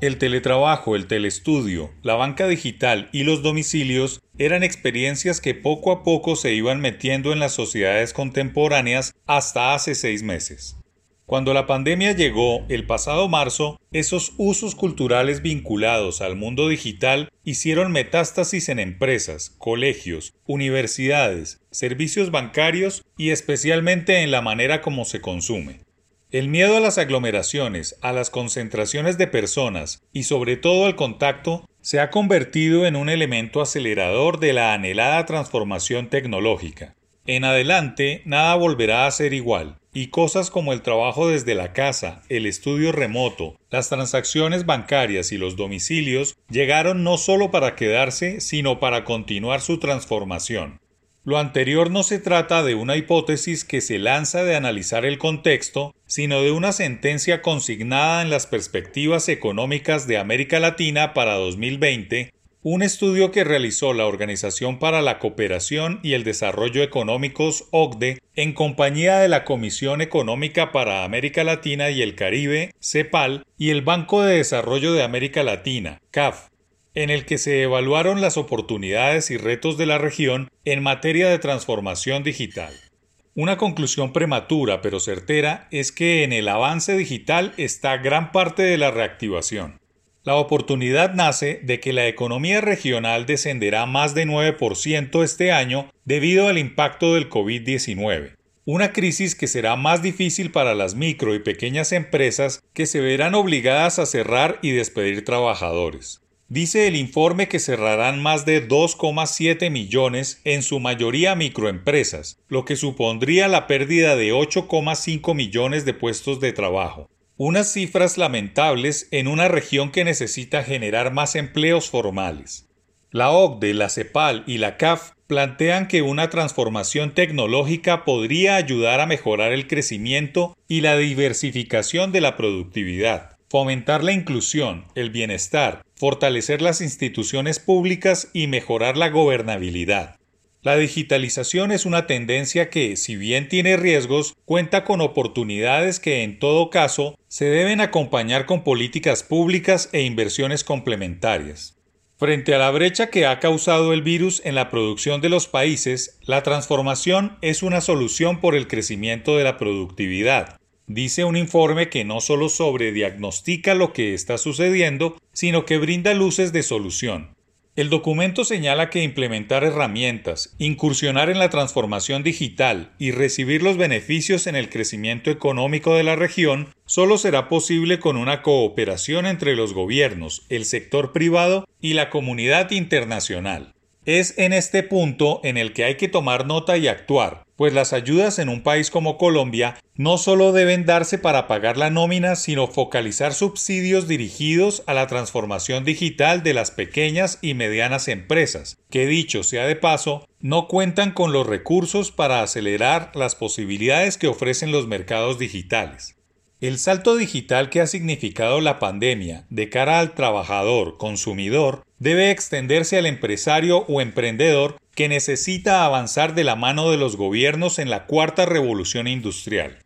El teletrabajo, el telestudio, la banca digital y los domicilios eran experiencias que poco a poco se iban metiendo en las sociedades contemporáneas hasta hace seis meses. Cuando la pandemia llegó el pasado marzo, esos usos culturales vinculados al mundo digital hicieron metástasis en empresas, colegios, universidades, servicios bancarios y especialmente en la manera como se consume. El miedo a las aglomeraciones, a las concentraciones de personas y sobre todo al contacto se ha convertido en un elemento acelerador de la anhelada transformación tecnológica. En adelante, nada volverá a ser igual, y cosas como el trabajo desde la casa, el estudio remoto, las transacciones bancarias y los domicilios llegaron no solo para quedarse, sino para continuar su transformación. Lo anterior no se trata de una hipótesis que se lanza de analizar el contexto, sino de una sentencia consignada en las perspectivas económicas de América Latina para 2020, un estudio que realizó la Organización para la Cooperación y el Desarrollo Económicos OCDE en compañía de la Comisión Económica para América Latina y el Caribe, CEPAL, y el Banco de Desarrollo de América Latina, CAF, en el que se evaluaron las oportunidades y retos de la región en materia de transformación digital. Una conclusión prematura pero certera es que en el avance digital está gran parte de la reactivación. La oportunidad nace de que la economía regional descenderá más de 9% este año debido al impacto del COVID-19 una crisis que será más difícil para las micro y pequeñas empresas que se verán obligadas a cerrar y despedir trabajadores. Dice el informe que cerrarán más de 2,7 millones, en su mayoría microempresas, lo que supondría la pérdida de 8,5 millones de puestos de trabajo. Unas cifras lamentables en una región que necesita generar más empleos formales. La OCDE, la CEPAL y la CAF plantean que una transformación tecnológica podría ayudar a mejorar el crecimiento y la diversificación de la productividad fomentar la inclusión, el bienestar, fortalecer las instituciones públicas y mejorar la gobernabilidad. La digitalización es una tendencia que, si bien tiene riesgos, cuenta con oportunidades que en todo caso se deben acompañar con políticas públicas e inversiones complementarias. Frente a la brecha que ha causado el virus en la producción de los países, la transformación es una solución por el crecimiento de la productividad, dice un informe que no solo sobrediagnostica lo que está sucediendo, sino que brinda luces de solución. El documento señala que implementar herramientas, incursionar en la transformación digital y recibir los beneficios en el crecimiento económico de la región solo será posible con una cooperación entre los gobiernos, el sector privado y la comunidad internacional. Es en este punto en el que hay que tomar nota y actuar, pues las ayudas en un país como Colombia no solo deben darse para pagar la nómina, sino focalizar subsidios dirigidos a la transformación digital de las pequeñas y medianas empresas, que dicho sea de paso, no cuentan con los recursos para acelerar las posibilidades que ofrecen los mercados digitales. El salto digital que ha significado la pandemia de cara al trabajador consumidor debe extenderse al empresario o emprendedor que necesita avanzar de la mano de los gobiernos en la cuarta revolución industrial.